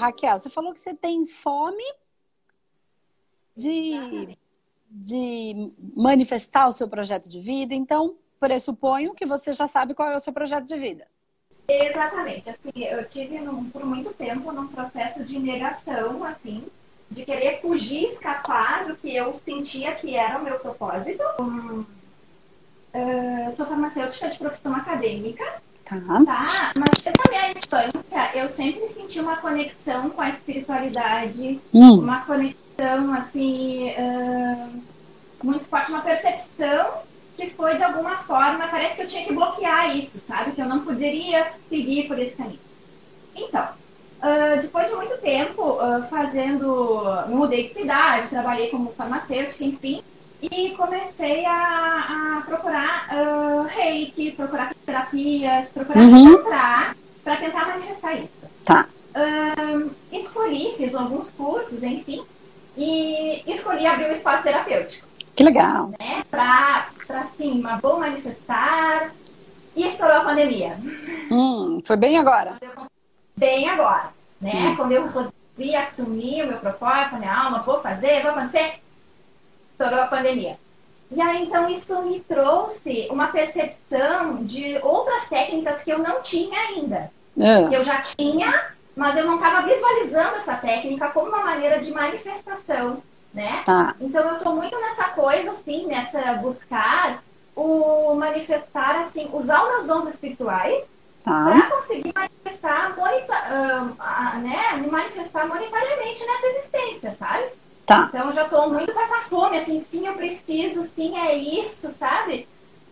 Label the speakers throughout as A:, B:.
A: Raquel, você falou que você tem fome de, de manifestar o seu projeto de vida, então pressuponho que você já sabe qual é o seu projeto de vida.
B: Exatamente. Assim, eu tive num, por muito tempo num processo de negação, assim, de querer fugir, escapar do que eu sentia que era o meu propósito. Uh, sou farmacêutica de profissão acadêmica.
A: Tá.
B: Tá, mas na minha infância eu sempre senti uma conexão com a espiritualidade,
A: Hum.
B: uma conexão assim uh, muito forte, uma percepção que foi de alguma forma, parece que eu tinha que bloquear isso, sabe? Que eu não poderia seguir por esse caminho. Então, uh, depois de muito tempo uh, fazendo, mudei de cidade, trabalhei como farmacêutica, enfim, e comecei a, a procurar uh, reiki, procurar terapias, procurar
A: Uhum.
B: encontrar para tentar manifestar isso.
A: Tá.
B: Ahn, escolhi, fiz alguns cursos, enfim, e escolhi abrir um espaço terapêutico,
A: Que legal.
B: né? Pra, pra assim, uma boa manifestar. E estourou a pandemia.
A: Hum, foi bem agora.
B: Bem agora, né?
A: Hum.
B: Quando eu resolvi assumir o meu propósito, a minha alma, vou fazer, vou acontecer, estourou a pandemia. E aí, então, isso me trouxe uma percepção de outras técnicas que eu não tinha ainda. Que eu já tinha, mas eu não estava visualizando essa técnica como uma maneira de manifestação, né?
A: tá.
B: Então eu estou muito nessa coisa, assim, nessa buscar o manifestar, assim, usar os meus dons espirituais
A: Tá.
B: para conseguir manifestar, moneta, ah, ah, né? Me manifestar monetariamente nessa existência, sabe?
A: Tá.
B: Então eu já estou muito com essa fome, assim, sim, eu preciso, sim, é isso, sabe?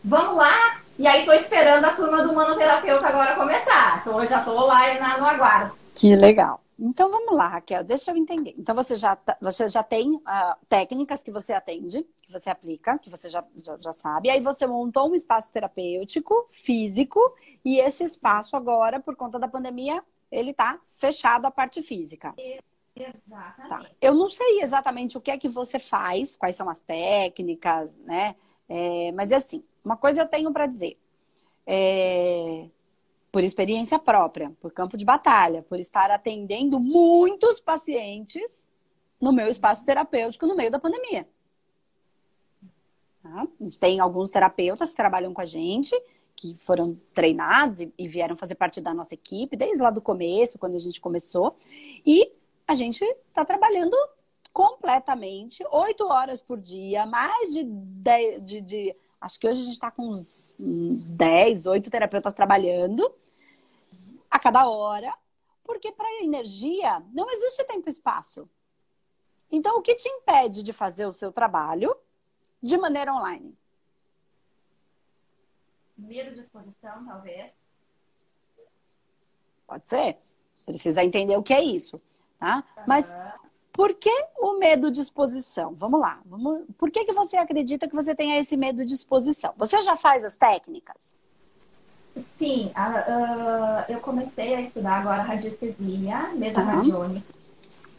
B: Vamos lá. E aí tô esperando a turma do manoterapeuta agora começar. Então eu já tô lá na- no aguardo.
A: Que legal. Então vamos lá, Raquel, deixa eu entender. Então você já, tá- você já tem ah, técnicas que você atende, que você aplica, que você já, já, já sabe. Aí você montou um espaço terapêutico, físico, e esse espaço agora, por conta da pandemia, ele tá fechado a parte física. Tá.
B: Exatamente.
A: Eu não sei exatamente o que é que você faz, quais são as técnicas, né? É, mas assim, uma coisa eu tenho para dizer. É, por experiência própria, por campo de batalha, por estar atendendo muitos pacientes no meu espaço terapêutico no meio da pandemia. Tá? A gente tem alguns terapeutas que trabalham com a gente, que foram treinados e, e vieram fazer parte da nossa equipe desde lá do começo, quando a gente começou. E a gente está trabalhando completamente, oito horas por dia, mais de, dez, de, de acho que hoje a gente está com uns 10, 8 terapeutas trabalhando a cada hora, porque para a energia não existe tempo e espaço. Então, o que te impede de fazer o seu trabalho de maneira online?
B: Medo de exposição, talvez.
A: Pode ser. Precisa entender o que é isso, tá? Mas por que o medo de exposição? Vamos lá. Vamos... Por que, que você acredita que você tenha esse medo de exposição? Você já faz as técnicas?
B: Sim, a- ah, eu comecei a estudar agora radiestesia, mesa
A: Tá.
B: radiônica.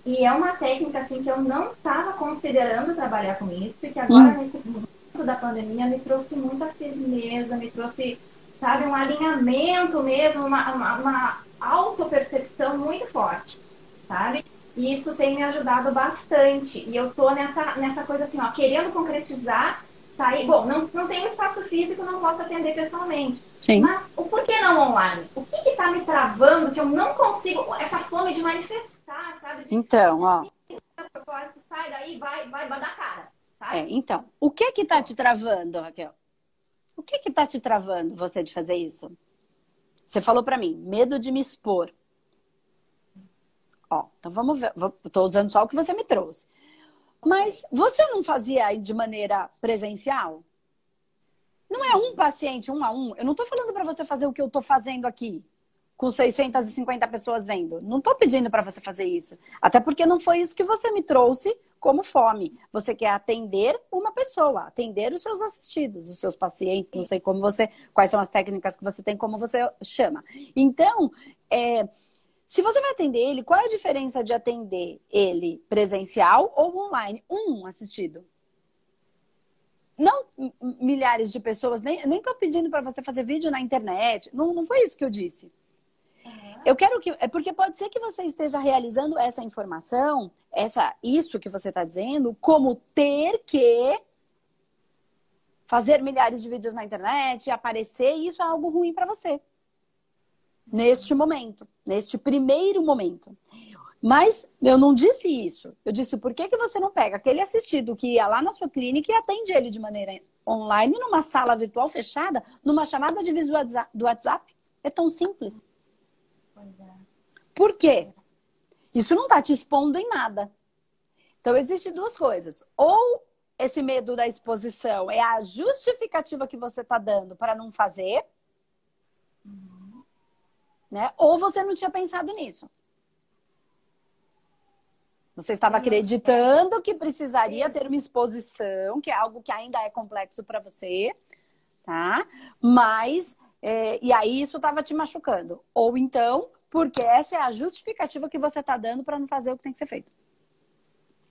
B: E é uma técnica assim que eu não estava considerando trabalhar com isso e que agora nesse momento da pandemia me trouxe muita firmeza, me trouxe, sabe, um alinhamento mesmo, uma, uma, uma autopercepção muito forte, sabe? E isso tem me ajudado bastante. E eu tô nessa, nessa coisa assim, ó, querendo concretizar, sair. Bom, não, não tenho espaço físico, não posso atender pessoalmente.
A: Sim.
B: Mas o porquê não online? O que está me travando que eu não consigo, essa fome de manifestar, sabe? De
A: Então, ó.
B: propósito, sai daí, vai, vai, dar cara?
A: É, então, o que que tá te travando, Raquel? O que que tá te travando você de fazer isso? Você falou pra mim, medo de me expor. Ó, então vamos ver. Tô usando só o que você me trouxe. Mas você não fazia de maneira presencial? Não é um paciente, um a um. Eu não tô falando pra você fazer o que eu tô fazendo aqui, com 650 pessoas vendo. Não tô pedindo pra você fazer isso. Até porque não foi isso que você me trouxe como fome. Você quer atender uma pessoa, atender os seus assistidos, os seus pacientes, não sei como você, quais são as técnicas que você tem, como você chama. Então, é, se você vai atender ele, qual é a diferença de atender ele presencial ou online? Um assistido. Não milhares de pessoas, nem, nem tô pedindo para você fazer vídeo na internet. Não, não foi isso que eu disse. Eu quero que. É porque pode ser que você esteja realizando essa informação, essa, isso que você está dizendo, como ter que fazer milhares de vídeos na internet, aparecer, e isso é algo ruim para você. Neste momento, neste primeiro momento. Mas eu não disse isso. Eu disse, por que, que você não pega aquele assistido que ia lá na sua clínica e atende ele de maneira online, numa sala virtual fechada, numa chamada de vídeo do WhatsApp? É tão simples. Pois é. Por quê? Isso não está te expondo em nada. Então, existem duas coisas. Ou esse medo da exposição é a justificativa que você está dando para não fazer. Né? Ou você não tinha pensado nisso. Você estava acreditando que precisaria ter uma exposição, que é algo que ainda é complexo para você, tá? Mas, é, e aí isso estava te machucando. Ou então, porque essa é a justificativa que você está dando para não fazer o que tem que ser feito.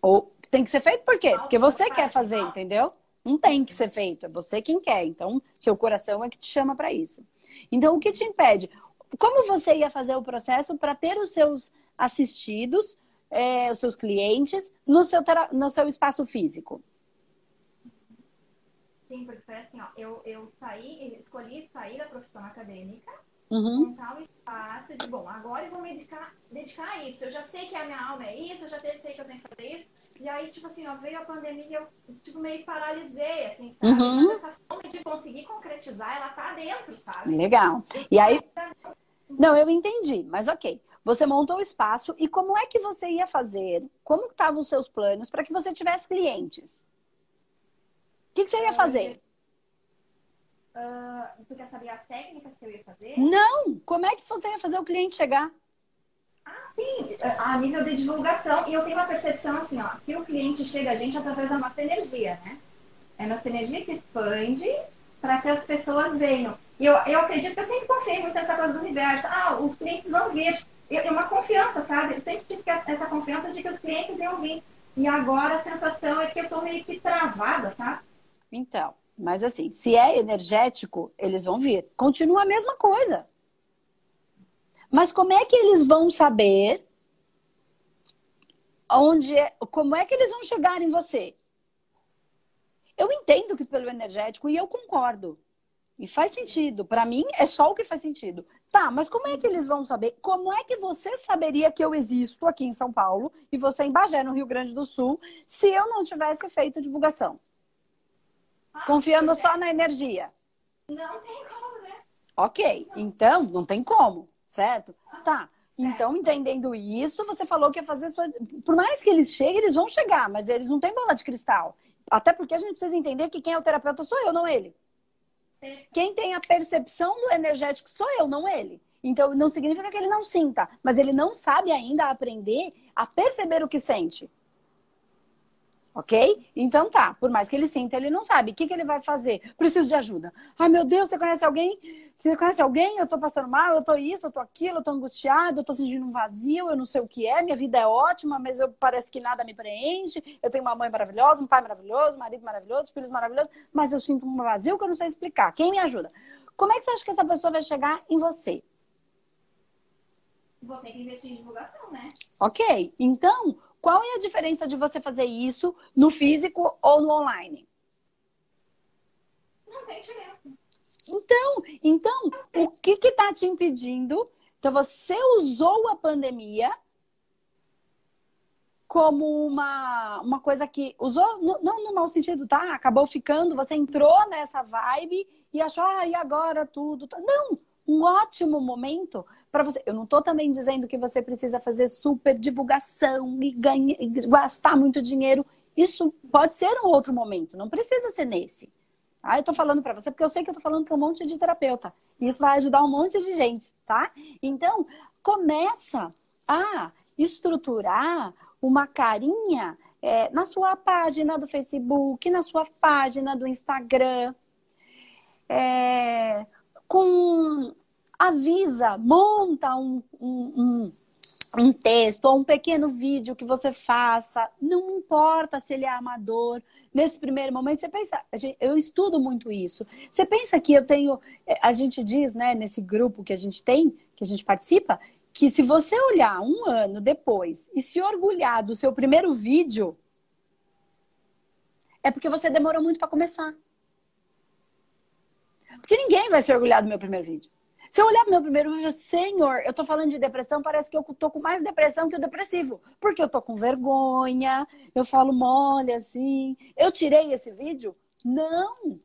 A: Ou tem que ser feito por quê? Porque você quer fazer, entendeu? Não tem que ser feito, é você quem quer. Então, seu coração é que te chama para isso. Então, o que te impede? Como você ia fazer o processo para ter os seus assistidos é, os seus clientes no seu, no seu espaço físico?
B: Sim, porque foi assim, ó, eu, eu saí, escolhi sair da profissão acadêmica,
A: uhum.
B: montar um espaço de, bom, agora eu vou me dedicar, dedicar a isso. Eu já sei que a minha alma é isso, eu já sei que eu tenho que fazer isso. E aí, tipo assim, ó, veio a pandemia e eu, tipo, meio paralisei, assim, sabe? Uhum. Mas essa fome de conseguir concretizar, ela tá dentro, sabe?
A: Legal. E aí... Não, eu entendi, mas ok. Você montou o espaço e como é que você ia fazer? Como estavam os seus planos para que você tivesse clientes? O que, que você ia fazer?
B: Uh, tu quer saber as técnicas que eu ia fazer?
A: Não! Como é que você ia fazer o cliente chegar?
B: Sim, a nível de divulgação. E eu tenho uma percepção assim, ó, que o cliente chega a gente através da nossa energia, né? É a nossa energia que expande para que as pessoas venham. E eu, eu acredito que eu sempre confiei muito nessa coisa do universo. Ah, os clientes vão vir é uma confiança, sabe? Eu sempre tive essa confiança de que os clientes iam vir. E agora a sensação é que eu estou meio que travada, sabe?
A: Então, mas assim, se é energético, eles vão vir. Continua a mesma coisa. Mas como é que eles vão saber onde é, como é que eles vão chegar em você? Eu entendo que pelo energético e eu concordo. E faz sentido. Para mim é só o que faz sentido. Tá, mas como é que eles vão saber? Como é que você saberia que eu existo aqui em São Paulo e você em Bagé, no Rio Grande do Sul, se eu não tivesse feito divulgação? Ah, Confiando só na energia.
B: Não tem como, né?
A: Ok, então não tem como, certo? Tá. Então, entendendo isso, você falou que ia fazer sua. Por mais que eles cheguem, eles vão chegar, mas eles não têm bola de cristal. Até porque a gente precisa entender que quem é o terapeuta sou eu, não ele. Quem tem a percepção do energético sou eu, não ele. Então, não significa que ele não sinta, mas ele não sabe ainda aprender a perceber o que sente. Ok? Então tá, por mais que ele sinta, ele não sabe. O que, que ele vai fazer? Preciso de ajuda. Ai, meu Deus, você conhece alguém? Você conhece alguém? Eu tô passando mal, eu tô isso, eu tô aquilo, eu tô angustiado, eu tô sentindo um vazio, eu não sei o que é, minha vida é ótima, mas eu parece que nada me preenche. Eu tenho uma mãe maravilhosa, um pai maravilhoso, um marido maravilhoso, filhos maravilhosos, mas eu sinto um vazio que eu não sei explicar. Quem me ajuda? Como é que você acha que essa pessoa vai chegar em você?
B: Vou ter que investir em divulgação, né?
A: Ok. Então, qual é a diferença de você fazer isso no físico ou no online?
B: Não tem diferença.
A: Então, então, o que está te impedindo? Então, você usou a pandemia como uma, uma coisa que usou, não no mau sentido, tá? Acabou ficando, você entrou nessa vibe e achou, ah, e agora tudo. Tá? Não, um ótimo momento para você. Eu não estou também dizendo que você precisa fazer super divulgação e, e gastar muito dinheiro. Isso pode ser um outro momento, não precisa ser nesse. Ah, eu tô falando para você porque eu sei que eu tô falando para um monte de terapeuta. E isso vai ajudar um monte de gente, tá? Então, começa a estruturar uma carinha é, na sua página do Facebook, na sua página do Instagram. É, com avisa, monta um, um, um, um texto ou um pequeno vídeo que você faça. Não importa se ele é amador nesse primeiro momento, você pensa, eu estudo muito isso. Você pensa que eu tenho, é, a gente diz, né, nesse grupo que a gente tem, que a gente participa, que se você olhar um ano depois e se orgulhar do seu primeiro vídeo, é porque você demorou muito para começar. Porque ninguém vai se orgulhar do meu primeiro vídeo. Se eu olhar meu primeiro vídeo, senhor, eu tô falando de depressão, parece que eu tô com mais depressão que o depressivo. Porque eu tô com vergonha, eu falo mole assim. Eu tirei esse vídeo? Não.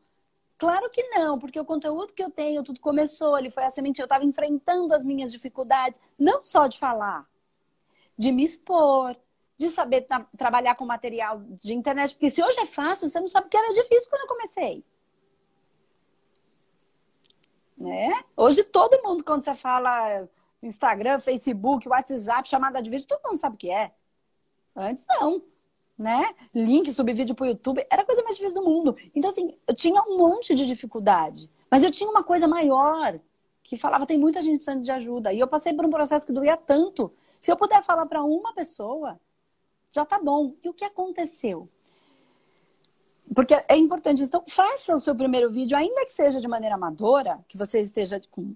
A: Claro que não, porque o conteúdo que eu tenho, tudo começou, ele foi a semente, eu estava enfrentando as minhas dificuldades, não só de falar, de me expor, de saber tra trabalhar com material de internet, porque se hoje é fácil, você não sabe que era difícil quando eu comecei. Né? Hoje todo mundo, quando você fala Instagram, Facebook, WhatsApp, chamada de vídeo, todo mundo sabe o que é. Antes não. Né? Link, subir vídeo pro YouTube, era a coisa mais difícil do mundo. Então, assim, eu tinha um monte de dificuldade. Mas eu tinha uma coisa maior, que falava, tem muita gente precisando de ajuda. E eu passei por um processo que doía tanto. Se eu puder falar para uma pessoa, já tá bom. E o que aconteceu? Porque é importante. Então, faça o seu primeiro vídeo, ainda que seja de maneira amadora, que você esteja com,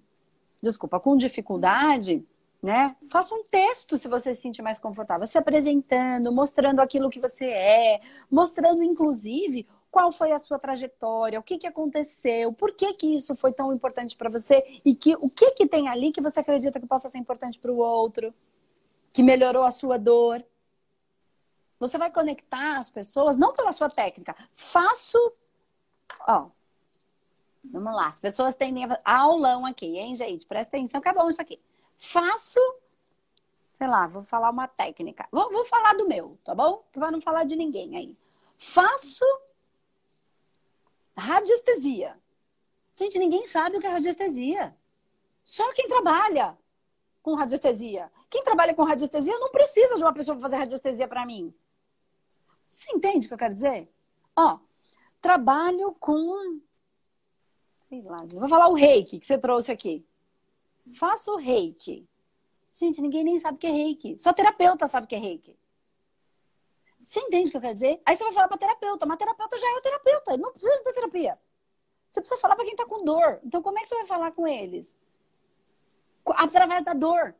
A: desculpa, com dificuldade, né? Faça um texto se você se sentir mais confortável, se apresentando, mostrando aquilo que você é, mostrando, inclusive, qual foi a sua trajetória, o que, que aconteceu, por que, que isso foi tão importante para você e que, o que, que tem ali que você acredita que possa ser importante para o outro, que melhorou a sua dor. Você vai conectar as pessoas não pela sua técnica. Faço. Ó. Vamos lá. As pessoas tendem a. Aulão aqui, hein, gente? Presta atenção que é bom isso aqui. Faço. Sei lá, vou falar uma técnica. Vou, vou falar do meu, tá bom? Para não falar de ninguém aí. Faço radiestesia. Gente, ninguém sabe o que é radiestesia. Só quem trabalha com radiestesia. Quem trabalha com radiestesia não precisa de uma pessoa fazer radiestesia para mim. Você entende o que eu quero dizer? Ó, trabalho com. Sei lá, vou falar o reiki que você trouxe aqui. Faço reiki. Gente, ninguém nem sabe o que é reiki. Só terapeuta sabe o que é reiki. Você entende o que eu quero dizer? Aí você vai falar para terapeuta, mas terapeuta já é terapeuta, não precisa de terapia. Você precisa falar para quem está com dor. Então, como é que você vai falar com eles? Através da dor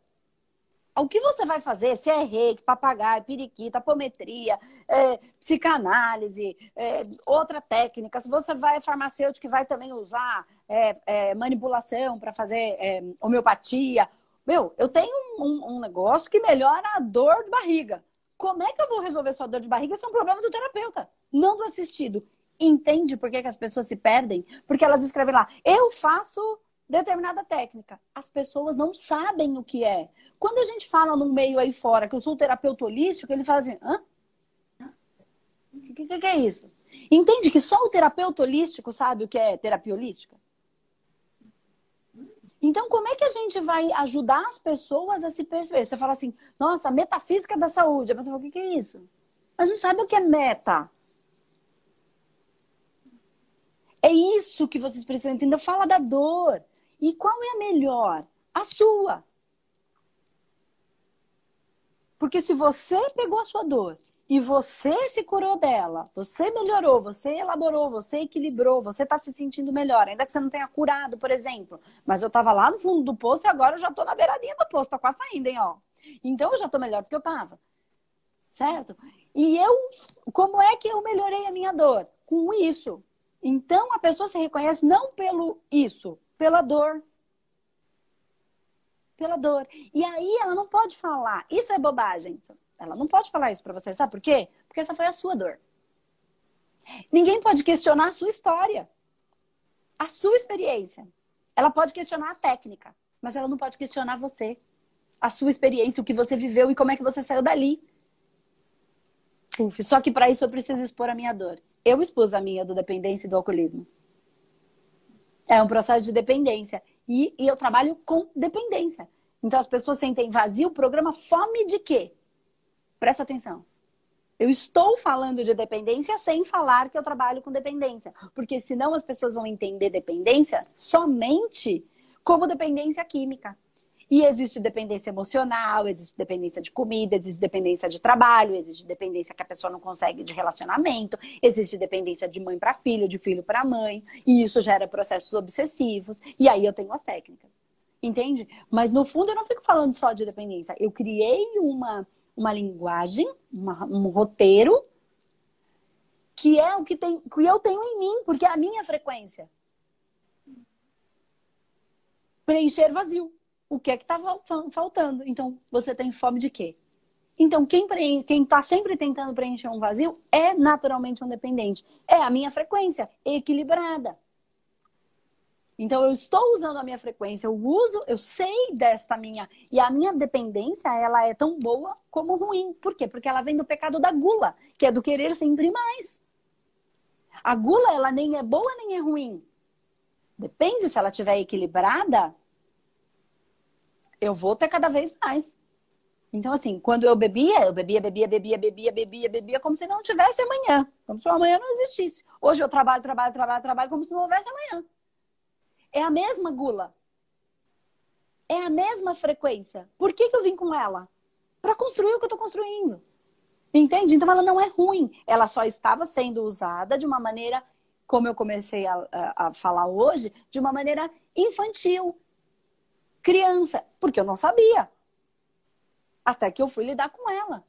A: o que você vai fazer, se é reiki, papagaio, periquita, apometria, é, psicanálise, é, outra técnica, se você vai farmacêutico que vai também usar é, é manipulação para fazer é, homeopatia. Meu, eu tenho um, um, negócio que melhora a dor de barriga. Como é que eu vou resolver sua dor de barriga? Isso é um problema do terapeuta, não do assistido. Entende por que, que as pessoas se perdem? Porque elas escrevem lá, eu faço determinada técnica. As pessoas não sabem o que é. Quando a gente fala no meio aí fora que eu sou terapeuta holístico, eles falam assim, hã? O que, que, que, é isso? Entende que só o terapeuta holístico sabe o que é terapia holística? Então, como é que a gente vai ajudar as pessoas a se perceber? Você fala assim, nossa, metafísica da saúde. A pessoa fala, o que, que é isso? Mas não sabe o que é meta. É isso que vocês precisam entender. Fala da dor. E qual é a melhor? A sua. Porque se você pegou a sua dor e você se curou dela, você melhorou, você elaborou, você equilibrou, você está se sentindo melhor, ainda que você não tenha curado, por exemplo. Mas eu estava lá no fundo do poço e agora eu já estou na beiradinha do poço, tô quase saindo, hein, ó. Então eu já estou melhor do que eu estava. Certo? E eu, como é que eu melhorei a minha dor? Com isso. Então a pessoa se reconhece não pelo isso, pela dor. Pela dor. E aí ela não pode falar. Isso é bobagem. Ela não pode falar isso para você. Sabe por quê? Porque essa foi a sua dor. Ninguém pode questionar a sua história. A sua experiência. Ela pode questionar a técnica, mas ela não pode questionar você. A sua experiência, o que você viveu e como é que você saiu dali. Uf, só que para isso eu preciso expor a minha dor. Eu expus a minha do dependência e do alcoolismo. É um processo de dependência. E, e eu trabalho com dependência. Então as pessoas sentem vazio, programa fome de quê? Presta atenção. Eu estou falando de dependência sem falar que eu trabalho com dependência. Porque senão as pessoas vão entender dependência somente como dependência química. E existe dependência emocional, existe dependência de comida, existe dependência de trabalho, existe dependência que a pessoa não consegue de relacionamento, existe dependência de mãe para filho, de filho para mãe, e isso gera processos obsessivos. E aí eu tenho as técnicas. Entende? Mas no fundo eu não fico falando só de dependência. Eu criei uma, uma linguagem, uma, um roteiro que é o que, tem, que eu tenho em mim, porque é a minha frequência. Preencher vazio. O que é que está faltando? Então, você tem fome de quê? Então, quem está sempre tentando preencher um vazio é naturalmente um dependente. É a minha frequência equilibrada. Então, eu estou usando a minha frequência, eu uso, eu sei desta minha. E a minha dependência, ela é tão boa como ruim. Por quê? Porque ela vem do pecado da gula, que é do querer sempre mais. A gula, ela nem é boa nem é ruim. Depende se ela estiver equilibrada, eu vou ter cada vez mais. Então, assim, quando eu bebia, eu bebia, bebia, bebia, bebia, bebia, bebia, como se não tivesse amanhã. Como se o amanhã não existisse. Hoje eu trabalho, trabalho, trabalho, trabalho, como se não houvesse amanhã. É a mesma gula. É a mesma frequência. Por que, que eu vim com ela? Para construir o que eu estou construindo. Entende? Então ela não é ruim. Ela só estava sendo usada de uma maneira, como eu comecei a, a, a falar hoje, de uma maneira infantil. Criança. Porque eu não sabia. Até que eu fui lidar com ela.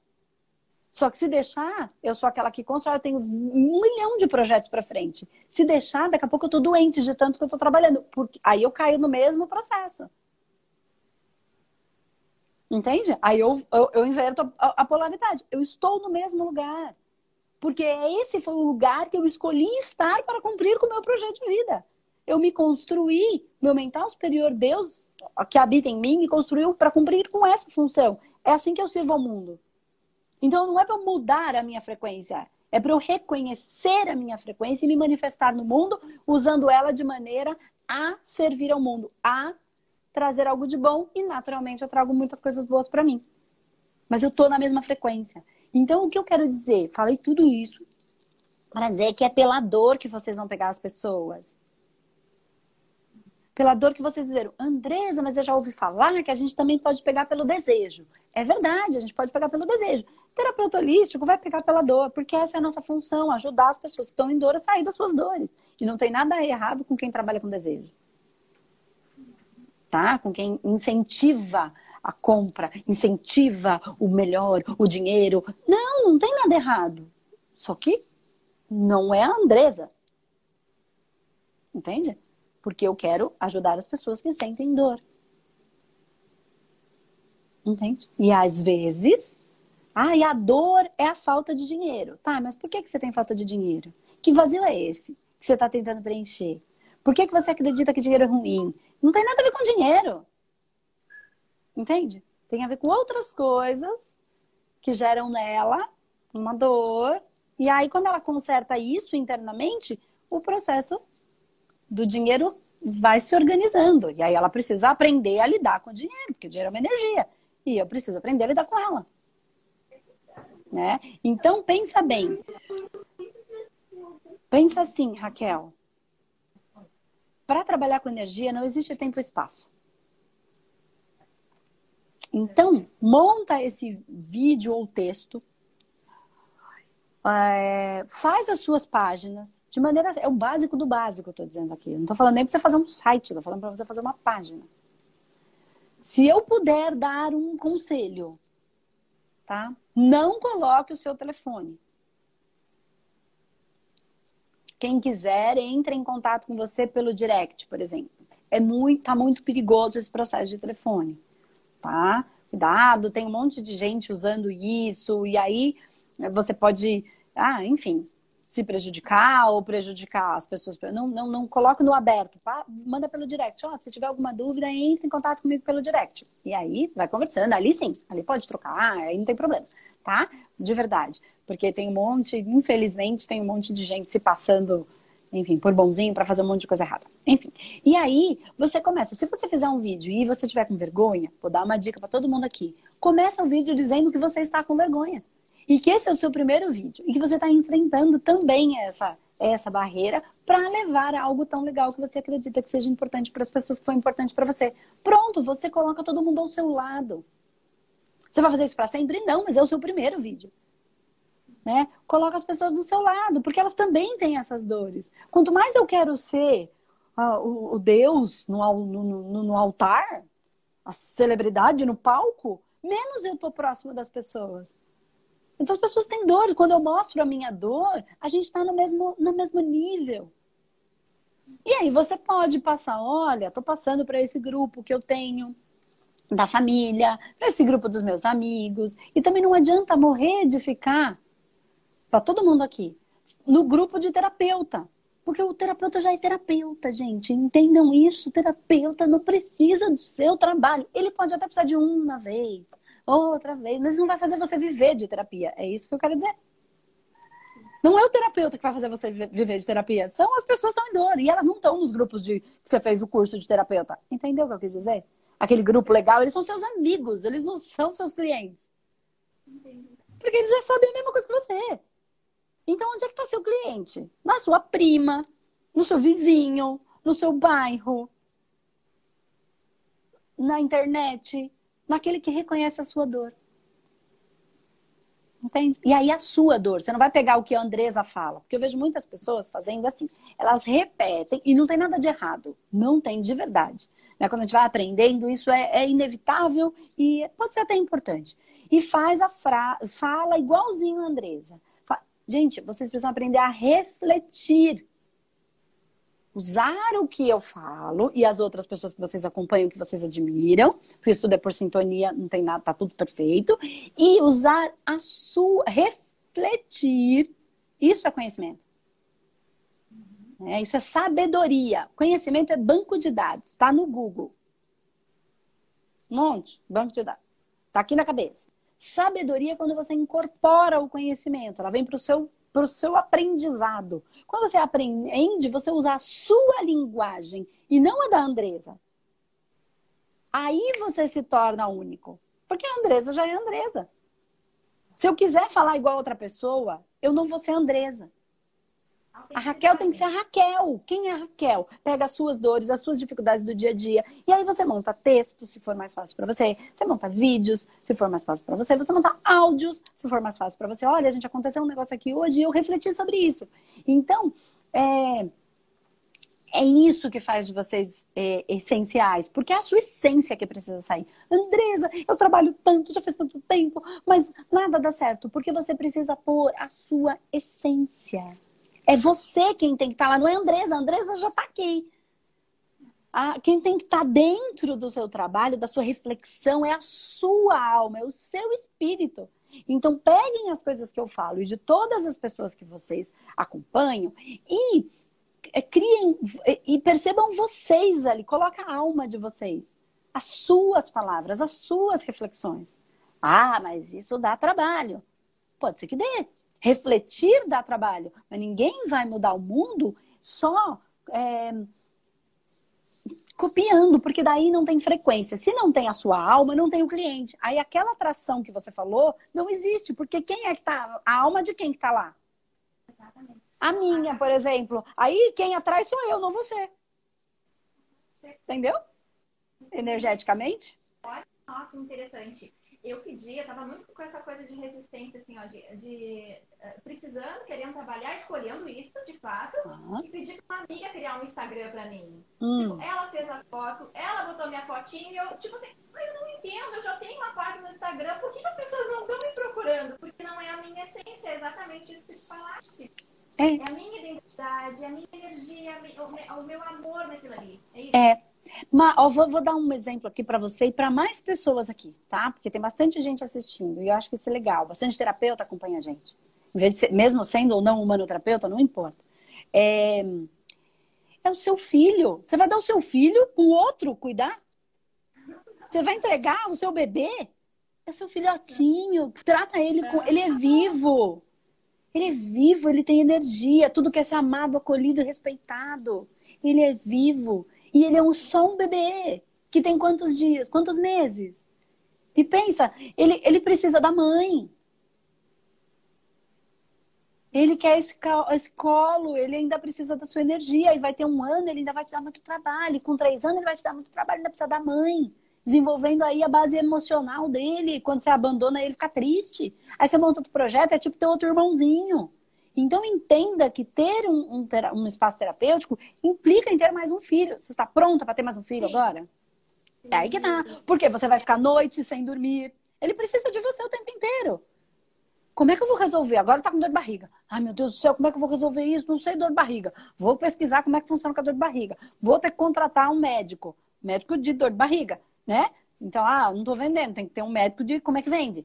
A: Só que se deixar, eu sou aquela que constrói, eu tenho um milhão de projetos para frente. Se deixar, daqui a pouco eu tô doente de tanto que eu tô trabalhando. Porque aí eu caio no mesmo processo. Entende? Aí eu, eu, eu inverto a, a, polaridade. Eu estou no mesmo lugar. Porque esse foi o lugar que eu escolhi estar para cumprir com o meu projeto de vida. Eu me construí, meu mental superior, Deus que habita em mim, me construiu para cumprir com essa função. É assim que eu sirvo ao mundo. Então não é para mudar a minha frequência, é para eu reconhecer a minha frequência e me manifestar no mundo usando ela de maneira a servir ao mundo, a trazer algo de bom e naturalmente eu trago muitas coisas boas para mim. Mas eu tô na mesma frequência. Então o que eu quero dizer? Falei tudo isso para dizer que é pela dor que vocês vão pegar as pessoas pela dor que vocês viveram. Andresa, mas eu já ouvi falar que a gente também pode pegar pelo desejo. É verdade, a gente pode pegar pelo desejo. Terapeuta holístico vai pegar pela dor, porque essa é a nossa função, ajudar as pessoas que estão em dor a sair das suas dores. E não tem nada errado com quem trabalha com desejo. Tá? Com quem incentiva a compra, incentiva o melhor, o dinheiro. Não, não tem nada errado. Só que não é a Andresa. Entende? Porque eu quero ajudar as pessoas que sentem dor. Entende? E às vezes, ah, e a dor é a falta de dinheiro. Tá, mas por que, que você tem falta de dinheiro? Que vazio é esse que você está tentando preencher? Por que, que você acredita que dinheiro é ruim? Não tem nada a ver com dinheiro. Entende? Tem a ver com outras coisas que geram nela uma dor. E aí, quando ela conserta isso internamente, o processo do dinheiro vai se organizando. E aí ela precisa aprender a lidar com o dinheiro, porque o dinheiro é uma energia. E eu preciso aprender a lidar com ela. Né? Então pensa bem. Pensa assim, Raquel. Para trabalhar com energia não existe tempo e espaço. Então, monta esse vídeo ou texto é, faz as suas páginas de maneira. É o básico do básico que eu estou dizendo aqui. Não estou falando nem para você fazer um site, estou falando para você fazer uma página. Se eu puder dar um conselho, tá? Não coloque o seu telefone. Quem quiser, entre em contato com você pelo direct, por exemplo. É muito, tá muito perigoso esse processo de telefone, tá? Cuidado, tem um monte de gente usando isso, e aí você pode, ah, enfim, se prejudicar ou prejudicar as pessoas. Não, não, não coloque no aberto, pá, manda pelo direct. Oh, se tiver alguma dúvida, entre em contato comigo pelo direct. E aí, vai conversando. Ali sim, ali pode trocar, aí não tem problema, tá? De verdade. Porque tem um monte, infelizmente, tem um monte de gente se passando, enfim, por bonzinho para fazer um monte de coisa errada. Enfim. E aí, você começa. Se você fizer um vídeo e você tiver com vergonha, vou dar uma dica para todo mundo aqui. Começa o vídeo dizendo que você está com vergonha. E que esse é o seu primeiro vídeo. E que você está enfrentando também essa, essa barreira para levar algo tão legal que você acredita que seja importante para as pessoas que foi importante para você. Pronto, você coloca todo mundo ao seu lado. Você vai fazer isso para sempre? Não, mas é o seu primeiro vídeo. Né? Coloca as pessoas do seu lado, porque elas também têm essas dores. Quanto mais eu quero ser a, o, o, Deus no, no, no, no altar, a celebridade no palco, menos eu tô próximo das pessoas. Então as pessoas têm dores. Quando eu mostro a minha dor, a gente está no mesmo, no mesmo nível. E aí você pode passar, olha, tô passando para esse grupo que eu tenho da família, para esse grupo dos meus amigos. E também não adianta morrer de ficar para todo mundo aqui no grupo de terapeuta. Porque o terapeuta já é terapeuta, gente. Entendam isso. O terapeuta não precisa do seu trabalho. Ele pode até precisar de uma vez, outra vez, mas não vai fazer você viver de terapia. É isso que eu quero dizer. Não é o terapeuta que vai fazer você viver de terapia. São as pessoas que estão em dor. E elas não estão nos grupos de que você fez o curso de terapeuta. Entendeu o que eu quis dizer? Aquele grupo legal, eles são seus amigos, eles não são seus clientes. Porque eles já sabem a mesma coisa que você. Então, onde é que está seu cliente? Na sua prima, no seu vizinho, no seu bairro, na internet, naquele que reconhece a sua dor. Entende? E aí a sua dor. Você não vai pegar o que a Andresa fala. Porque eu vejo muitas pessoas fazendo assim. Elas repetem e não tem nada de errado. Não tem de verdade. Né? Quando a gente vai aprendendo, isso é, é inevitável e pode ser até importante. E faz a fra... fala igualzinho a Andresa. Gente, vocês precisam aprender a refletir. Usar o que eu falo e as outras pessoas que vocês acompanham, que vocês admiram, porque isso tudo é por sintonia, não tem nada, tá tudo perfeito. E usar a sua. refletir. Isso é conhecimento. É, isso é sabedoria. Conhecimento é banco de dados. Está no Google. Um monte, banco de dados. Está aqui na cabeça. Sabedoria é quando você incorpora o conhecimento, ela vem para o seu, pro seu aprendizado. Quando você aprende, você usa a sua linguagem e não a da Andresa. Aí você se torna único. Porque a Andresa já é Andresa. Se eu quiser falar igual a outra pessoa, eu não vou ser Andresa. A Raquel tem que ser a Raquel. Quem é a Raquel? Pega as suas dores, as suas dificuldades do dia a dia. E aí você monta texto, se for mais fácil para você. Você monta vídeos, se for mais fácil para você. Você monta áudios, se for mais fácil para você. Olha, a gente aconteceu um negócio aqui hoje e eu refleti sobre isso. Então, é, é isso que faz de vocês é, essenciais, porque é a sua essência que precisa sair. Andresa, eu trabalho tanto, já faz tanto tempo, mas nada dá certo, porque você precisa pôr a sua essência. É você quem tem que estar tá lá, não é a Andresa. A Andresa já está aqui. Ah, quem tem que estar tá dentro do seu trabalho, da sua reflexão, é a sua alma, é o seu espírito. Então, peguem as coisas que eu falo e de todas as pessoas que vocês acompanham e é, criem e percebam vocês ali, coloca a alma de vocês, as suas palavras, as suas reflexões. Ah, mas isso dá trabalho. Pode ser que dê. Refletir dá trabalho, mas ninguém vai mudar o mundo só é, copiando, porque daí não tem frequência. Se não tem a sua alma, não tem o cliente. Aí aquela atração que você falou não existe, porque quem é que tá. A alma de quem que tá lá? Exatamente. A minha, por exemplo. Aí quem atrai sou eu, não você. Entendeu? Energeticamente.
B: Olha, que interessante eu pedi, eu tava muito com essa coisa de resistência, assim, ó, de, de uh, precisando, querendo trabalhar, escolhendo isso, de fato, uhum. e pedi pra uma amiga criar um Instagram pra mim. Hum. Tipo, ela fez a foto, ela botou minha fotinha e eu, tipo assim, eu não entendo, eu já tenho uma página no Instagram, por que, que as pessoas não estão me procurando? Porque não é a minha essência, é exatamente isso que tu falaste. É. é a minha identidade, a minha energia, o meu amor naquilo ali. É isso.
A: É. Mas, ó, vou, vou, dar um exemplo aqui para você e para mais pessoas aqui, tá? Porque tem bastante gente assistindo e eu acho que isso é legal. Bastante terapeuta acompanha a gente. Ser, mesmo sendo ou não humanoterapeuta, não importa. É, é o seu filho. Você vai dar o seu filho para o outro cuidar? Você vai entregar o seu bebê? É seu filhotinho. Trata ele com. Ele é vivo. Ele é vivo, ele tem energia. Tudo quer ser amado, acolhido, respeitado. Ele é vivo. E ele é um, só um bebê que tem quantos dias, quantos meses? E pensa, ele, ele precisa da mãe. Ele quer esse, esse colo, ele ainda precisa da sua energia. E vai ter um ano, ele ainda vai te dar muito trabalho. Com três anos, ele vai te dar muito trabalho, ainda precisa da mãe. Desenvolvendo aí a base emocional dele. Quando você abandona ele, fica triste. Aí você monta outro projeto, é tipo ter outro irmãozinho. Então entenda que ter um, um, um, espaço terapêutico implica em ter mais um filho. Você está pronta para ter mais um filho Sim. agora? Sim. É aí que tá. Porque você vai ficar noite sem dormir. Ele precisa de você o tempo inteiro. Como é que eu vou resolver? Agora tá com dor de barriga. Ai, meu Deus do céu, como é que eu vou resolver isso? Não sei dor de barriga. Vou pesquisar como é que funciona com a dor de barriga. Vou ter que contratar um médico. Médico de dor de barriga, né? Então, ah, não tô vendendo, tem que ter um médico de como é que vende.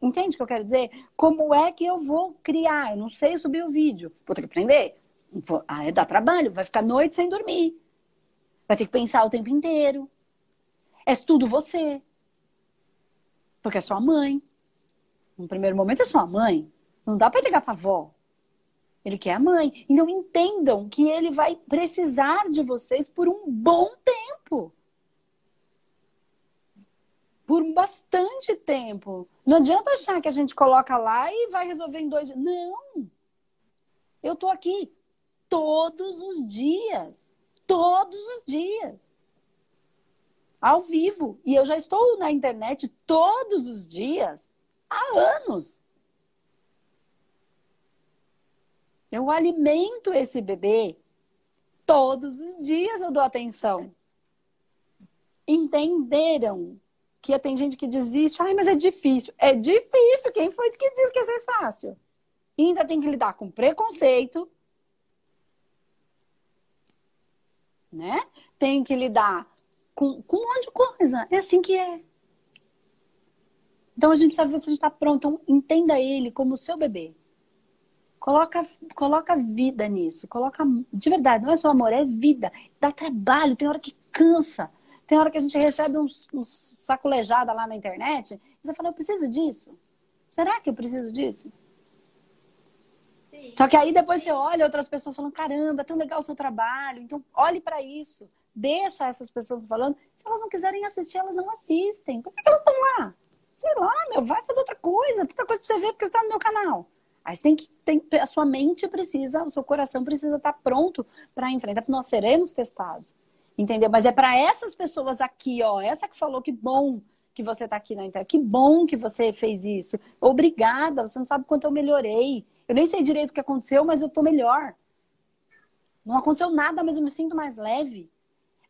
A: Entende o que eu quero dizer? Como é que eu vou criar? Eu não sei subir o vídeo. Vou ter que aprender. Vou... Ah, é dar trabalho, vai ficar noite sem dormir. Vai ter que pensar o tempo inteiro. É tudo você. Porque é sua mãe. No primeiro momento é sua mãe. Não dá para entregar para avó. Ele quer a mãe. Então entendam que ele vai precisar de vocês por um bom tempo. Por bastante tempo. Não adianta achar que a gente coloca lá e vai resolver em dois dias. Não! Eu tô aqui todos os dias. Todos os dias. Ao vivo. E eu já estou na internet todos os dias há anos. Eu alimento esse bebê todos os dias, eu dou atenção. Entenderam que tem gente que desiste, ai, mas é difícil. É difícil, quem foi que disse que ia ser fácil? E ainda tem que lidar com preconceito, né? Tem que lidar com, com um monte de coisa. É assim que é. Então a gente precisa ver se a gente está pronto. Então, entenda ele como o seu bebê. Coloca, coloca vida nisso. Coloca. De verdade, não é só amor, é vida. Dá trabalho, tem hora que cansa. Tem hora que a gente recebe uns, uns sacolejada lá na internet e você fala, eu preciso disso. Será que eu preciso disso? Sim. Só que aí depois você olha outras pessoas falando, caramba, é tão legal o seu trabalho. Então, olhe para isso. Deixa essas pessoas falando. Se elas não quiserem assistir, elas não assistem. Por que elas estão lá? sei lá, meu, vai fazer outra coisa, tanta coisa pra você ver porque você tá no meu canal. Aí tem que, tem, a sua mente precisa, o seu coração precisa estar tá pronto para enfrentar, porque nós seremos testados. Entendeu? Mas é para essas pessoas aqui, ó, essa que falou que bom que você tá aqui na internet, que bom que você fez isso. Obrigada, você não sabe quanto eu melhorei. Eu nem sei direito o que aconteceu, mas eu tô melhor. Não aconteceu nada, mas eu me sinto mais leve.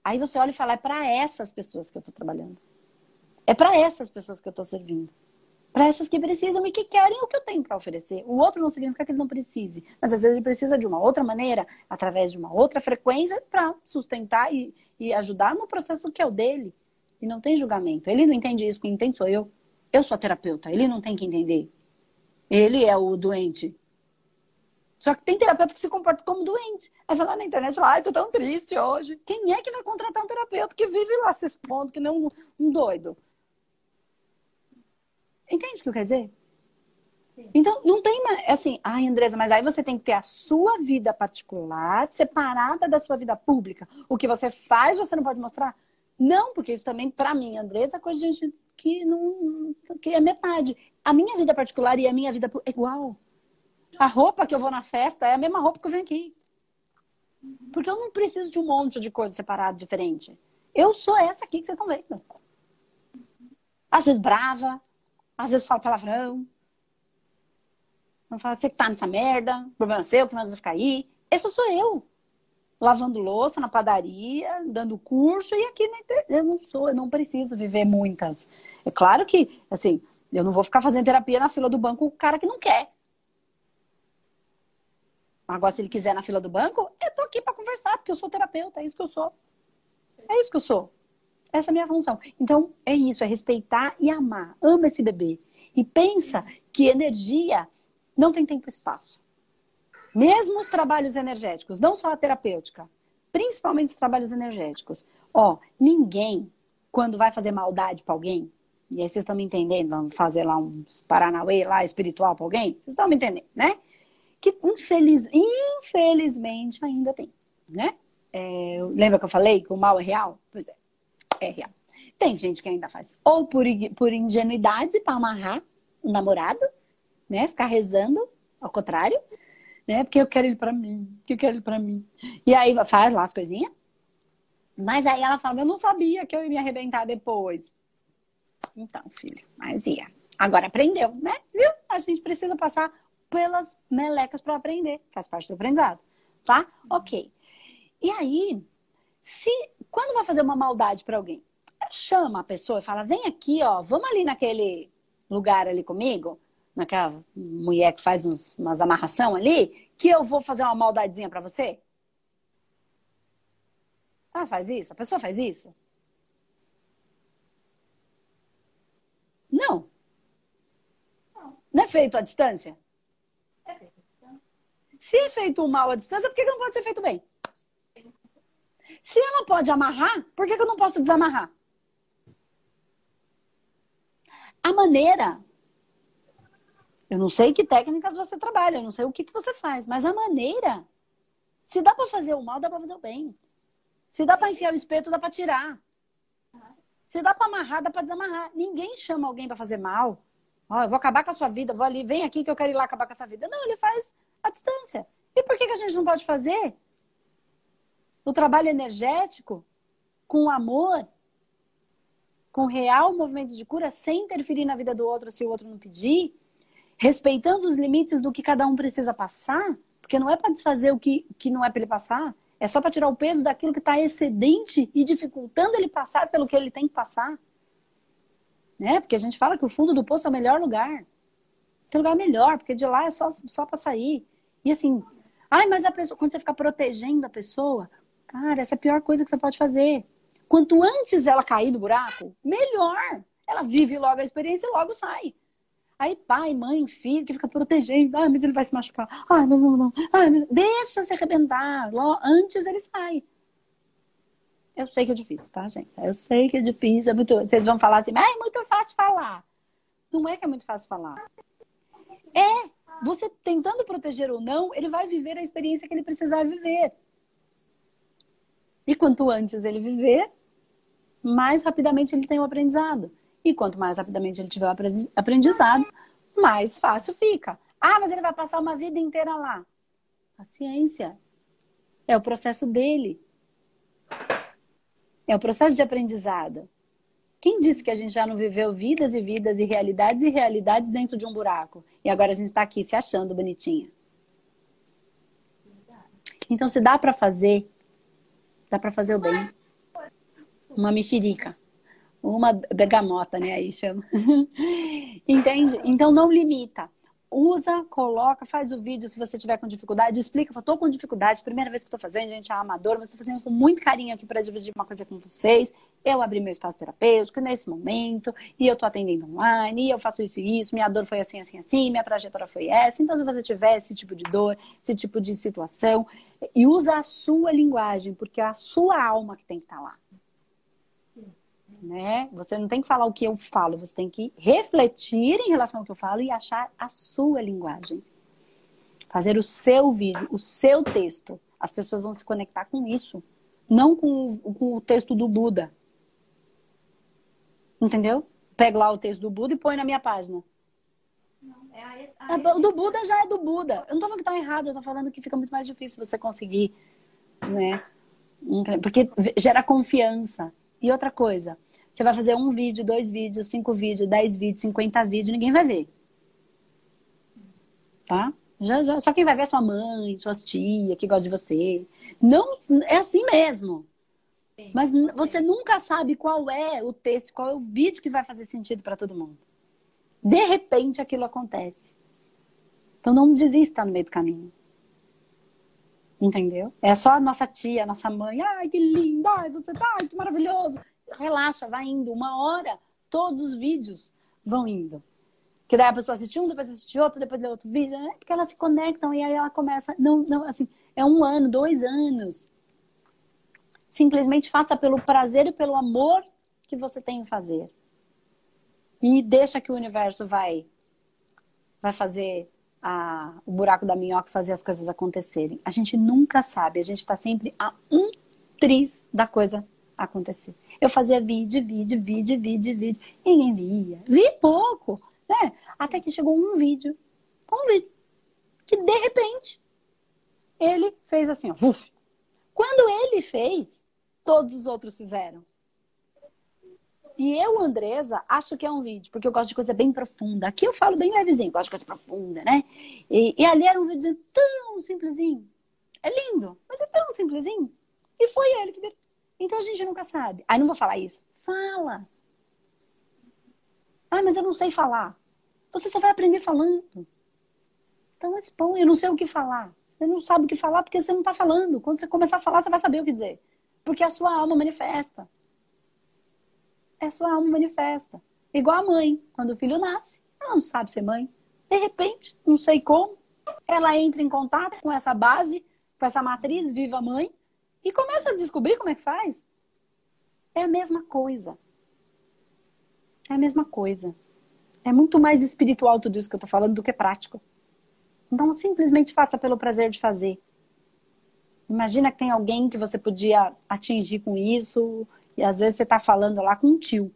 A: Aí você olha e fala, é para essas pessoas que eu tô trabalhando. É para essas pessoas que eu estou servindo. Para essas que precisam e que querem o que eu tenho para oferecer. O outro não significa que ele não precise, mas às vezes ele precisa de uma outra maneira, através de uma outra frequência, para sustentar e, e ajudar no processo que é o dele. E não tem julgamento. Ele não entende isso, quem entende sou eu. Eu sou terapeuta, ele não tem que entender. Ele é o doente. Só que tem terapeuta que se comporta como doente. Aí vai lá na internet e fala, ai, tô tão triste hoje. Quem é que vai contratar um terapeuta que vive lá se expondo, que nem um, um doido? Entende o que eu quero dizer? Sim. Então, não tem mais. Assim, ai, Andresa, mas aí você tem que ter a sua vida particular separada da sua vida pública. O que você faz, você não pode mostrar? Não, porque isso também, para mim, Andresa, é coisa de gente que não. que é metade. A minha vida particular e a minha vida é igual. A roupa que eu vou na festa é a mesma roupa que eu venho aqui. Porque eu não preciso de um monte de coisa separada, diferente. Eu sou essa aqui que vocês estão vendo. Às vezes brava, às vezes falo palavrão. Não falo, você que tá nessa merda, problema seu, que mais você ficar aí. Essa sou eu. Lavando louça na padaria, dando curso, e aqui na internet. Eu não sou, eu não preciso viver muitas. É claro que, assim, eu não vou ficar fazendo terapia na fila do banco o cara que não quer. Agora, se ele quiser na fila do banco, eu tô aqui para conversar, porque eu sou terapeuta, é isso que eu sou. É isso que eu sou. Essa é a minha função. Então, é isso, é respeitar e amar. Ama esse bebê. E pensa que energia não tem tempo e espaço. Mesmo os trabalhos energéticos, não só a terapêutica, principalmente os trabalhos energéticos. Ó, ninguém, quando vai fazer maldade para alguém, e aí vocês estão me entendendo, vamos fazer lá um Paranauê lá espiritual para alguém, vocês estão me entendendo, né? Que infeliz, infelizmente ainda tem, né? É, lembra que eu falei que o mal é real? Pois é real. Tem gente que ainda faz ou por, por ingenuidade para amarrar o namorado, né? Ficar rezando, ao contrário, né? Porque eu quero ele para mim, porque eu quero ele para mim. E aí faz lá as coisinhas. Mas aí ela fala, eu não sabia que eu ia me arrebentar depois. Então, filho, mas ia. Agora aprendeu, né? Viu? A gente precisa passar pelas melecas para aprender. Faz parte do aprendizado. Tá? Ok. E aí, se quando vai fazer uma maldade para alguém, chama a pessoa e fala: vem aqui, ó, vamos ali naquele lugar ali comigo, naquela mulher que faz uns, umas amarração ali, que eu vou fazer uma maldadezinha para você? Ah, faz isso? A pessoa faz isso? Não. Não é feito à distância? É. Se é feito mal à distância, por que não pode ser feito bem? Se ela pode amarrar, por que eu não posso desamarrar? A maneira. Eu não sei que técnicas você trabalha, eu não sei o que, que você faz, mas a maneira. Se dá para fazer o mal, dá para fazer o bem. Se dá para enfiar o espeto, dá para tirar. Se dá para amarrar, dá para desamarrar. Ninguém chama alguém para fazer mal. Ó, eu vou acabar com a sua vida, vou ali, vem aqui que eu quero ir lá acabar com a sua vida. Não, ele faz a distância. E por que, que a gente não pode fazer? O trabalho energético, com amor, com real movimento de cura, sem interferir na vida do outro se o outro não pedir, respeitando os limites do que cada um precisa passar, porque não é para desfazer o que, que não é para ele passar, é só para tirar o peso daquilo que está excedente e dificultando ele passar pelo que ele tem que passar. Né? Porque a gente fala que o fundo do poço é o melhor lugar. Tem lugar melhor, porque de lá é só, só para sair. E assim, ai, mas a pessoa, quando você fica protegendo a pessoa, cara, essa é a pior coisa que você pode fazer. Quanto antes ela cair do buraco, melhor. Ela vive logo a experiência e logo sai. Aí pai, mãe, filho, que fica protegendo. Ah, mas ele vai se machucar. Ah, mas não, não. Ah, mas... Deixa se arrebentar. Antes ele sai. Eu sei que é difícil, tá, gente? Eu sei que é difícil. É muito... Vocês vão falar assim, mas é muito fácil falar. Não é que é muito fácil falar. É. Você tentando proteger ou não, ele vai viver a experiência que ele precisar viver. E quanto antes ele viver, mais rapidamente ele tem o aprendizado. E quanto mais rapidamente ele tiver o aprendizado, mais fácil fica. Ah, mas ele vai passar uma vida inteira lá. Paciência. É o processo dele. É o processo de aprendizado. Quem disse que a gente já não viveu vidas e vidas e realidades e realidades dentro de um buraco? E agora a gente está aqui se achando bonitinha. Então, se dá para fazer, dá para fazer o bem uma mexerica, uma bergamota, né? Aí chama. Entende? Então não limita. Usa, coloca, faz o vídeo se você tiver com dificuldade, explica, tô com dificuldade, primeira vez que tô fazendo, gente, é amador, mas tô fazendo com muito carinho aqui para dividir uma coisa com vocês. Eu abri meu espaço terapêutico nesse momento, e eu tô atendendo online, e eu faço isso e isso, minha dor foi assim, assim, assim, minha trajetória foi essa. Então, se você tiver esse tipo de dor, esse tipo de situação, e usa a sua linguagem, porque é a sua alma que tem que estar tá lá né? Você não tem que falar o que eu falo, você tem que refletir em relação ao que eu falo e achar a sua linguagem. Fazer o seu vídeo, o seu texto. As pessoas vão se conectar com isso, não com o, com o texto do Buda. Entendeu? Pego lá o texto do Buda e põe na minha página. é a a. O do Buda já é do Buda. Eu não tô falando que tá errado, eu tô falando que fica muito mais difícil você conseguir, né? Porque gera confiança. E outra coisa, você vai fazer um vídeo, dois vídeos, cinco vídeos, dez vídeos, cinquenta vídeos, ninguém vai ver. Tá? Já, já, só quem vai ver é sua mãe, suas tia, que gosta de você. Não, é assim mesmo. Mas você nunca sabe qual é o texto, qual é o vídeo que vai fazer sentido para todo mundo. De repente aquilo acontece. Então não desista no meio do caminho. Entendeu? É só a nossa tia, a nossa mãe. Ai, que linda! Ai, você tá, que maravilhoso relaxa, vai indo. Uma hora, todos os vídeos vão indo. Que daí a pessoa assiste um, depois assiste outro, depois lê outro vídeo, né? Porque elas se conectam e aí ela começa. Não, não, assim, é um ano, dois anos. Simplesmente faça pelo prazer e pelo amor que você tem em fazer. E deixa que o universo vai, vai fazer a, o buraco da minhoca fazer as coisas acontecerem. A gente nunca sabe, a gente está sempre a um tris da coisa acontecer. Eu fazia vídeo, vídeo, vídeo, vídeo, vídeo. Ninguém via. Vi pouco, né? Até que chegou um vídeo. Um vídeo. Que de repente ele fez assim, ó. Uf. Quando ele fez, todos os outros fizeram. E eu, Andresa, acho que é um vídeo, porque eu gosto de coisa bem profunda. Aqui eu falo bem levezinho, gosto de coisa profunda, né? E, e ali era um vídeo tão simplesinho. É lindo, mas é tão simplesinho. E foi ele que virou. Então a gente nunca sabe. Aí não vou falar isso. Fala. Ah, mas eu não sei falar. Você só vai aprender falando. Então expõe, eu não sei o que falar. Você não sabe o que falar porque você não está falando. Quando você começar a falar, você vai saber o que dizer. Porque a sua alma manifesta. É a sua alma manifesta. Igual a mãe, quando o filho nasce, ela não sabe ser mãe. De repente, não sei como, ela entra em contato com essa base, com essa matriz viva mãe, e começa a descobrir como é que faz. É a mesma coisa. É a mesma coisa. É muito mais espiritual tudo isso que eu tô falando do que prático. Então, simplesmente faça pelo prazer de fazer. Imagina que tem alguém que você podia atingir com isso, e às vezes você tá falando lá com um tio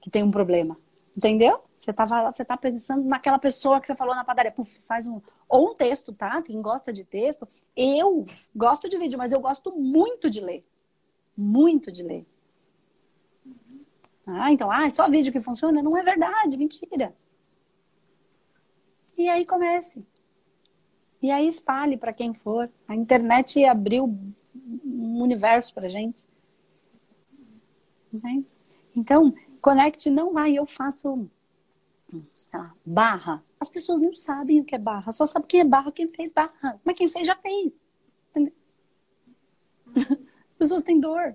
A: que tem um problema. Entendeu? Você tá, você tá pensando naquela pessoa que você falou na padaria. Puf, faz um. Ou um texto, tá? Quem gosta de texto. Eu gosto de vídeo, mas eu gosto muito de ler. Muito de ler. Ah, então, ah, é só vídeo que funciona? Não é verdade, mentira. E aí comece. E aí espalhe para quem for. A internet abriu um universo pra gente. Então, conecte não vai, eu faço lá, barra. As pessoas não sabem o que é barra, só sabe quem é barra, quem fez barra. Mas quem fez já fez. Entendeu? As pessoas têm dor.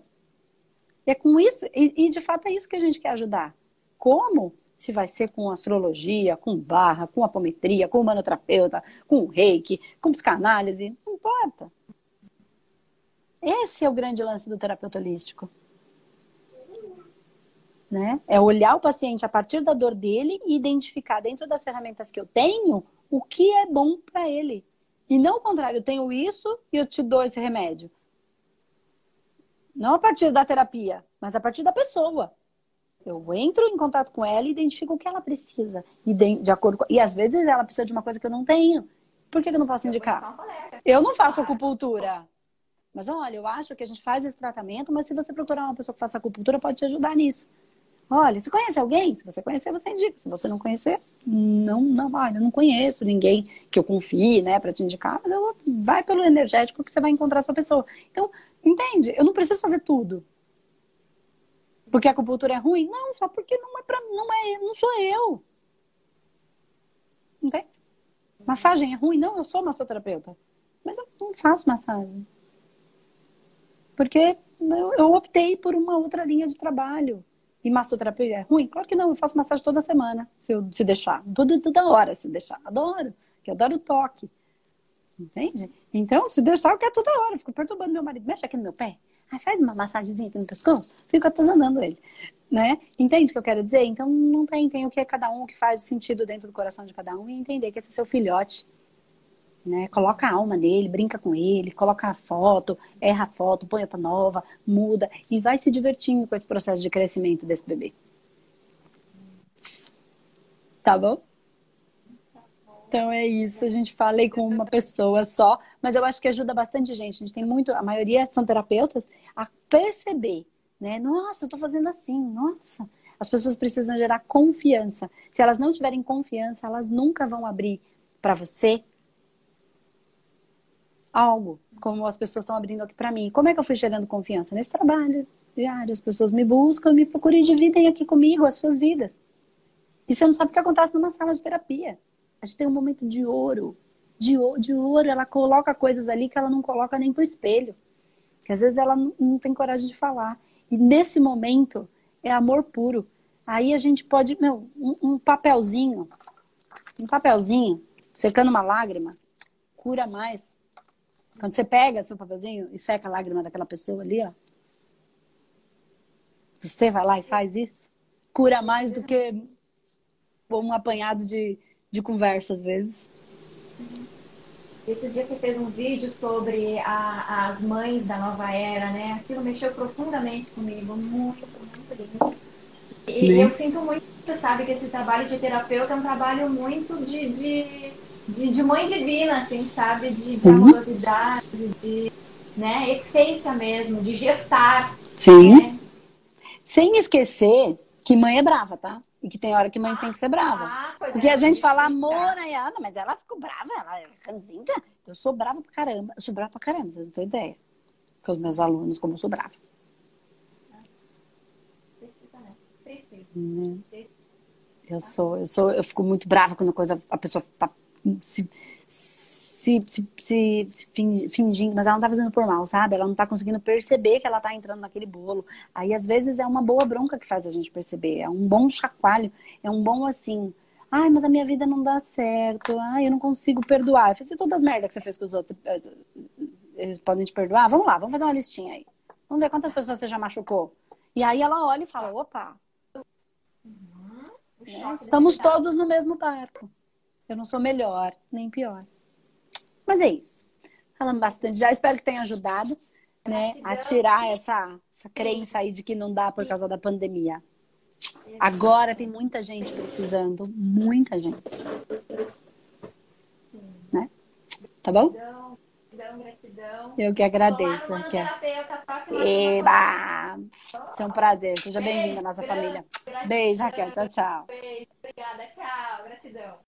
A: E é com isso, e, e, de fato é isso que a gente quer ajudar. Como? Se vai ser com astrologia, com barra, com apometria, com manoterapeuta, com reiki, com psicanálise, não importa. Esse é o grande lance do terapeuta holístico. Né? É olhar o paciente a partir da dor dele e identificar dentro das ferramentas que eu tenho o que é bom para ele. E não o contrário, eu tenho isso e eu te dou esse remédio. Não a partir da terapia, mas a partir da pessoa. Eu entro em contato com ela e identifico o que ela precisa. E, de, de acordo com... e às vezes ela precisa de uma coisa que eu não tenho. Por que eu não posso indicar? Eu não faço acupuntura. Mas olha, eu acho que a gente faz esse tratamento, mas se você procurar uma pessoa que faça acupuntura, pode te ajudar nisso. Olha, você conhece alguém? Se você conhecer, você indica. Se você não conhecer, não, não, olha, eu não conheço ninguém que eu confie, né, para te indicar, mas eu, vai pelo energético que você vai encontrar a sua pessoa. Então, Entende? Eu não preciso fazer tudo. Porque a acupuntura é ruim? Não, só porque não é para não é, não sou eu. Entende? Massagem é ruim? Não, eu sou massoterapeuta. Mas eu não faço massagem. Porque eu, eu optei por uma outra linha de trabalho. E massoterapia é ruim? Claro que não, eu faço massagem toda semana, se eu se deixar. Toda, toda hora, se deixar. Adoro, que adoro o toque. Entende? Então, se deixar, eu quero toda hora. Fico perturbando meu marido. Mexe aqui no meu pé. Aí faz uma massagenzinha aqui no pescoço. Fico atazanando ele. Né? Entende o que eu quero dizer? Então, não tem. Tem o que é cada um, o que faz sentido dentro do coração de cada um. E entender que esse é seu filhote. Né? Coloca a alma nele, brinca com ele, coloca a foto, erra a foto, põe outra nova, muda. E vai se divertindo com esse processo de crescimento desse bebê. Tá bom? Então é isso, a gente falei com uma pessoa só, mas eu acho que ajuda bastante gente. A gente tem muito, a maioria são terapeutas, a perceber, né? Nossa, eu tô fazendo assim, nossa. As pessoas precisam gerar confiança. Se elas não tiverem confiança, elas nunca vão abrir para você algo, como as pessoas estão abrindo aqui para mim. Como é que eu fui gerando confiança nesse trabalho diário? As pessoas me buscam, me procuram e dividem aqui comigo as suas vidas. E você não sabe o que acontece numa sala de terapia. A gente tem um momento de ouro. De, de ouro, ela coloca coisas ali que ela não coloca nem pro espelho. Que às vezes ela não, não tem coragem de falar. E nesse momento é amor puro. Aí a gente pode, meu, um, um papelzinho, um papelzinho, secando uma lágrima, cura mais. Quando você pega seu papelzinho e seca a lágrima daquela pessoa ali, ó. Você vai lá e faz isso? Cura mais do que um apanhado de, de conversa às vezes.
B: Esses dias você fez um vídeo sobre a, as mães da nova era, né? Aquilo mexeu profundamente comigo, muito, muito lindo. E né? eu sinto muito, você sabe que esse trabalho de terapeuta é um trabalho muito de, de, de, de mãe divina, assim, sabe? De, de amorosidade, de né? essência mesmo, de gestar.
A: Sim. Né? Sem esquecer que mãe é brava, tá? E que tem hora que mãe ah, tem que ser brava. Ah, Porque é, a gente fala amor, aí, ah, não, mas ela ficou brava, ela é ranzinha. Eu sou brava pra caramba. Eu sou brava pra caramba, vocês não têm ideia. Com os meus alunos, como eu sou brava. Né? Eu sou, eu sou, eu fico muito brava quando a coisa, a pessoa tá se, se, se, se, se fingindo, mas ela não tá fazendo por mal, sabe? Ela não tá conseguindo perceber que ela tá entrando naquele bolo. Aí, às vezes, é uma boa bronca que faz a gente perceber. É um bom chacoalho, é um bom assim. Ai, mas a minha vida não dá certo. Ai, eu não consigo perdoar. Eu fiz todas as merdas que você fez com os outros. Eles podem te perdoar? Vamos lá, vamos fazer uma listinha aí. Vamos ver quantas pessoas você já machucou. E aí ela olha e fala: opa, né? Estamos todos no mesmo barco. Eu não sou melhor nem pior. Mas é isso. Falando bastante já, espero que tenha ajudado né, a tirar essa, essa crença aí de que não dá por causa da pandemia. Agora tem muita gente precisando, muita gente. Né? Tá bom? Gratidão, gratidão. Eu que agradeço. Que é... Eba! Isso é um prazer. Seja bem-vinda à nossa família. Beijo, Raquel. Tchau, tchau.
B: Beijo. Obrigada. Tchau. Gratidão.